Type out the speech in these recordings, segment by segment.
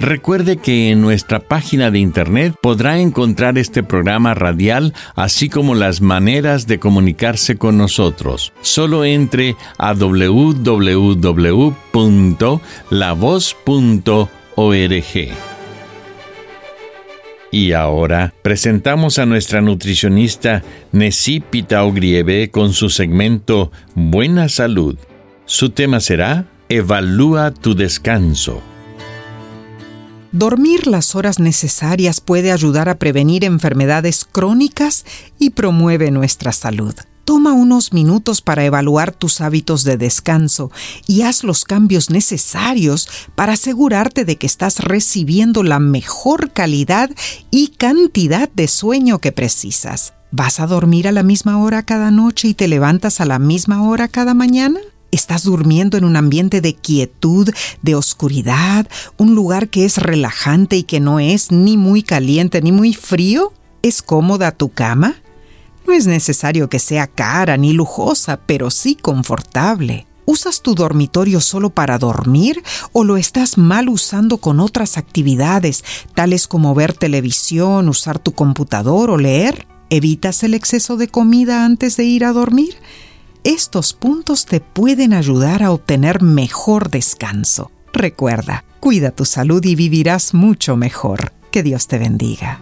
Recuerde que en nuestra página de internet podrá encontrar este programa radial, así como las maneras de comunicarse con nosotros. Solo entre a www.lavoz.org. Y ahora presentamos a nuestra nutricionista Necipita Ogrieve con su segmento Buena Salud. Su tema será Evalúa tu descanso. Dormir las horas necesarias puede ayudar a prevenir enfermedades crónicas y promueve nuestra salud. Toma unos minutos para evaluar tus hábitos de descanso y haz los cambios necesarios para asegurarte de que estás recibiendo la mejor calidad y cantidad de sueño que precisas. ¿Vas a dormir a la misma hora cada noche y te levantas a la misma hora cada mañana? Estás durmiendo en un ambiente de quietud, de oscuridad, un lugar que es relajante y que no es ni muy caliente ni muy frío. ¿Es cómoda tu cama? No es necesario que sea cara ni lujosa, pero sí confortable. ¿Usas tu dormitorio solo para dormir o lo estás mal usando con otras actividades, tales como ver televisión, usar tu computador o leer? ¿Evitas el exceso de comida antes de ir a dormir? Estos puntos te pueden ayudar a obtener mejor descanso. Recuerda, cuida tu salud y vivirás mucho mejor. Que Dios te bendiga.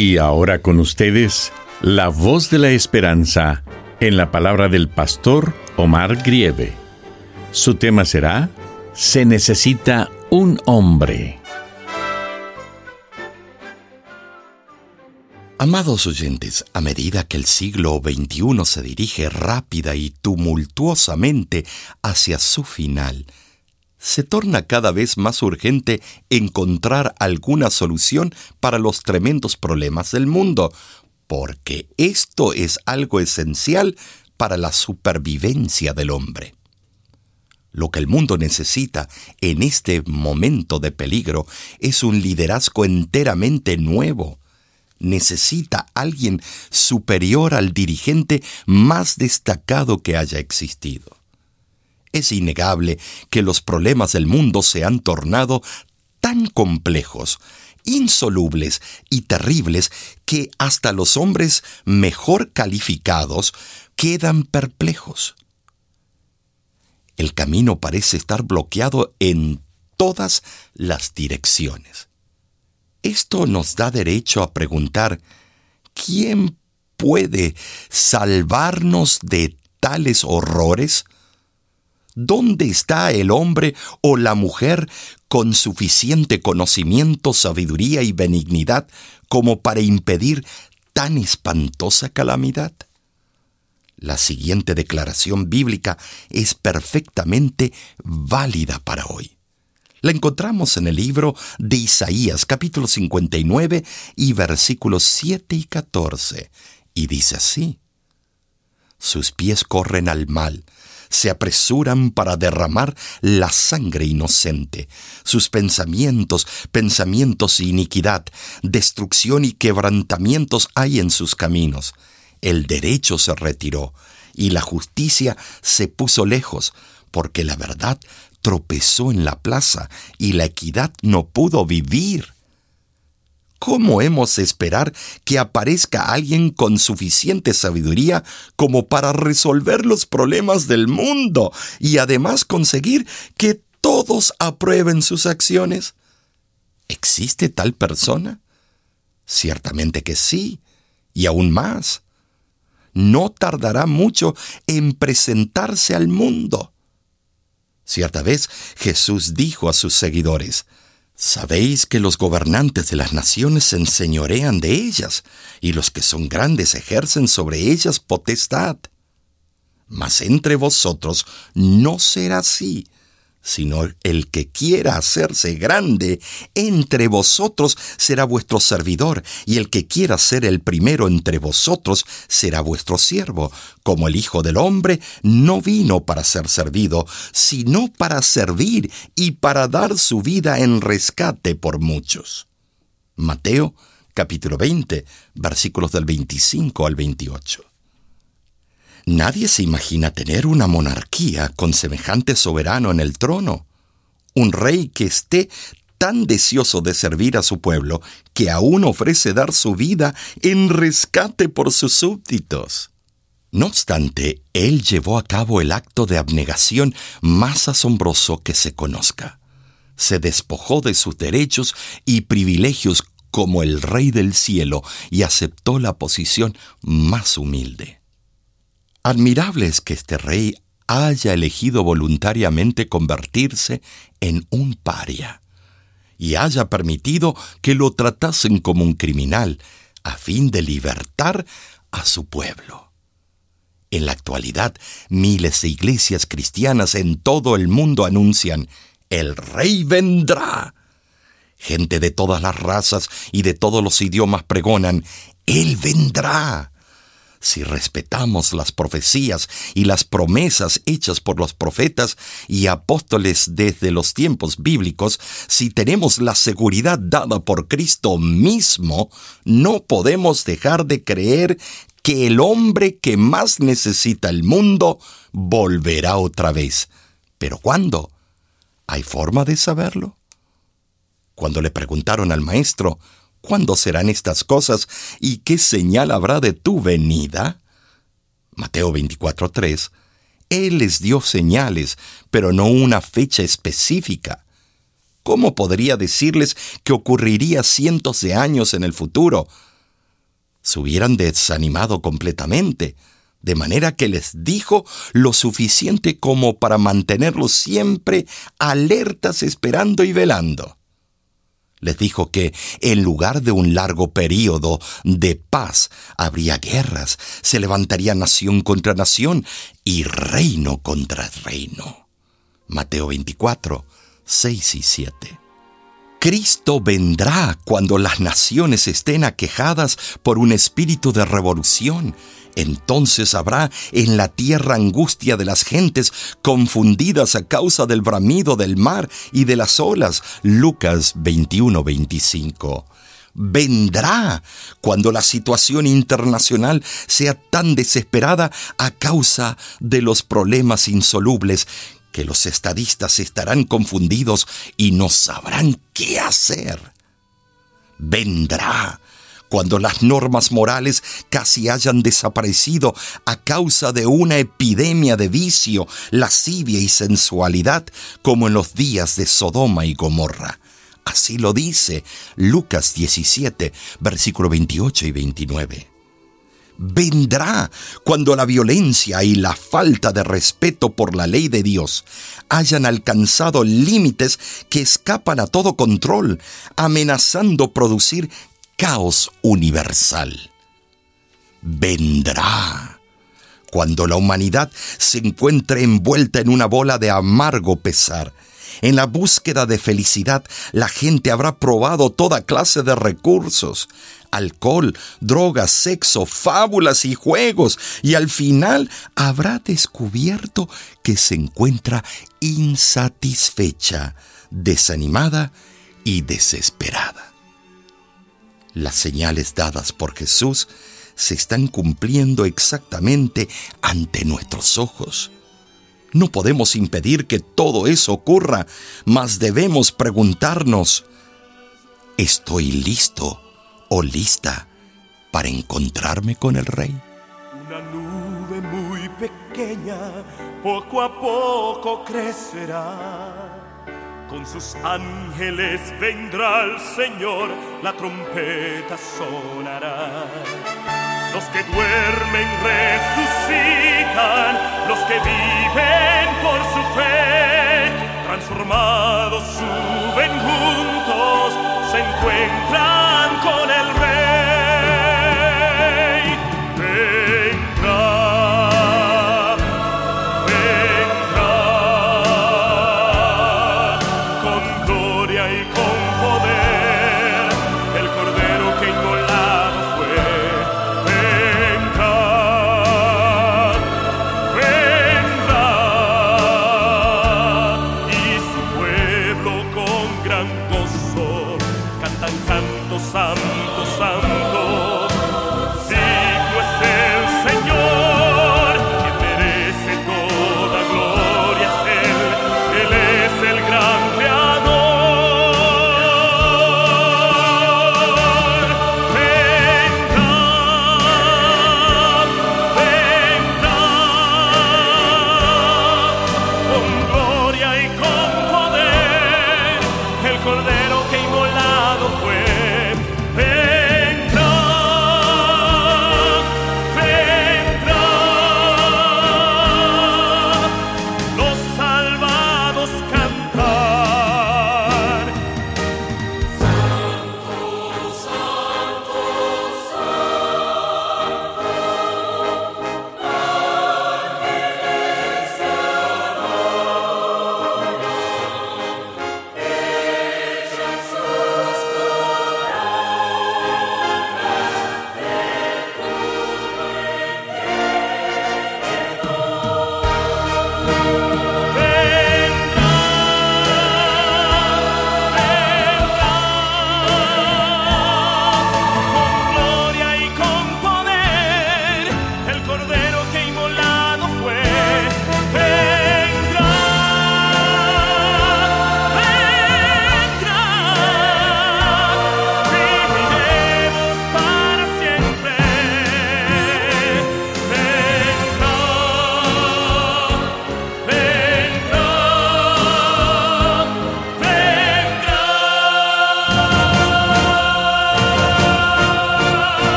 Y ahora con ustedes, la voz de la esperanza en la palabra del pastor Omar Grieve. Su tema será Se necesita un hombre. Amados oyentes, a medida que el siglo XXI se dirige rápida y tumultuosamente hacia su final, se torna cada vez más urgente encontrar alguna solución para los tremendos problemas del mundo, porque esto es algo esencial para la supervivencia del hombre. Lo que el mundo necesita en este momento de peligro es un liderazgo enteramente nuevo. Necesita alguien superior al dirigente más destacado que haya existido. Es innegable que los problemas del mundo se han tornado tan complejos, insolubles y terribles que hasta los hombres mejor calificados quedan perplejos. El camino parece estar bloqueado en todas las direcciones. Esto nos da derecho a preguntar, ¿quién puede salvarnos de tales horrores? ¿Dónde está el hombre o la mujer con suficiente conocimiento, sabiduría y benignidad como para impedir tan espantosa calamidad? La siguiente declaración bíblica es perfectamente válida para hoy. La encontramos en el libro de Isaías capítulo 59 y versículos 7 y 14, y dice así, Sus pies corren al mal, se apresuran para derramar la sangre inocente. Sus pensamientos, pensamientos de iniquidad, destrucción y quebrantamientos hay en sus caminos. El derecho se retiró, y la justicia se puso lejos, porque la verdad tropezó en la plaza y la equidad no pudo vivir. ¿Cómo hemos esperar que aparezca alguien con suficiente sabiduría como para resolver los problemas del mundo y además conseguir que todos aprueben sus acciones? ¿Existe tal persona? Ciertamente que sí, y aún más. No tardará mucho en presentarse al mundo. Cierta vez Jesús dijo a sus seguidores, Sabéis que los gobernantes de las naciones se enseñorean de ellas, y los que son grandes ejercen sobre ellas potestad. Mas entre vosotros no será así, sino el que quiera hacerse grande entre vosotros será vuestro servidor, y el que quiera ser el primero entre vosotros será vuestro siervo, como el Hijo del Hombre no vino para ser servido, sino para servir y para dar su vida en rescate por muchos. Mateo capítulo 20, versículos del 25 al 28. Nadie se imagina tener una monarquía con semejante soberano en el trono, un rey que esté tan deseoso de servir a su pueblo que aún ofrece dar su vida en rescate por sus súbditos. No obstante, él llevó a cabo el acto de abnegación más asombroso que se conozca. Se despojó de sus derechos y privilegios como el Rey del cielo y aceptó la posición más humilde. Admirable es que este rey haya elegido voluntariamente convertirse en un paria y haya permitido que lo tratasen como un criminal a fin de libertar a su pueblo. En la actualidad, miles de iglesias cristianas en todo el mundo anuncian, el rey vendrá. Gente de todas las razas y de todos los idiomas pregonan, Él vendrá si respetamos las profecías y las promesas hechas por los profetas y apóstoles desde los tiempos bíblicos, si tenemos la seguridad dada por Cristo mismo, no podemos dejar de creer que el hombre que más necesita el mundo volverá otra vez. ¿Pero cuándo? ¿Hay forma de saberlo? Cuando le preguntaron al maestro, ¿Cuándo serán estas cosas y qué señal habrá de tu venida? Mateo 24:3. Él les dio señales, pero no una fecha específica. ¿Cómo podría decirles que ocurriría cientos de años en el futuro? Se hubieran desanimado completamente, de manera que les dijo lo suficiente como para mantenerlos siempre alertas esperando y velando. Les dijo que en lugar de un largo período de paz habría guerras, se levantaría nación contra nación y reino contra reino. Mateo 24, 6 y 7. Cristo vendrá cuando las naciones estén aquejadas por un espíritu de revolución entonces habrá en la tierra angustia de las gentes confundidas a causa del bramido del mar y de las olas. Lucas 21-25 vendrá cuando la situación internacional sea tan desesperada a causa de los problemas insolubles que los estadistas estarán confundidos y no sabrán qué hacer. Vendrá cuando las normas morales casi hayan desaparecido a causa de una epidemia de vicio, lascivia y sensualidad, como en los días de Sodoma y Gomorra. Así lo dice Lucas 17, versículo 28 y 29 vendrá cuando la violencia y la falta de respeto por la ley de Dios hayan alcanzado límites que escapan a todo control, amenazando producir caos universal. Vendrá cuando la humanidad se encuentre envuelta en una bola de amargo pesar. En la búsqueda de felicidad, la gente habrá probado toda clase de recursos, alcohol, drogas, sexo, fábulas y juegos, y al final habrá descubierto que se encuentra insatisfecha, desanimada y desesperada. Las señales dadas por Jesús se están cumpliendo exactamente ante nuestros ojos. No podemos impedir que todo eso ocurra, mas debemos preguntarnos, ¿estoy listo o lista para encontrarme con el Rey? Una nube muy pequeña poco a poco crecerá. Con sus ángeles vendrá el Señor, la trompeta sonará. Los que duermen resucitan, los que viven por su fe, transformados suben juntos, se encuentran con el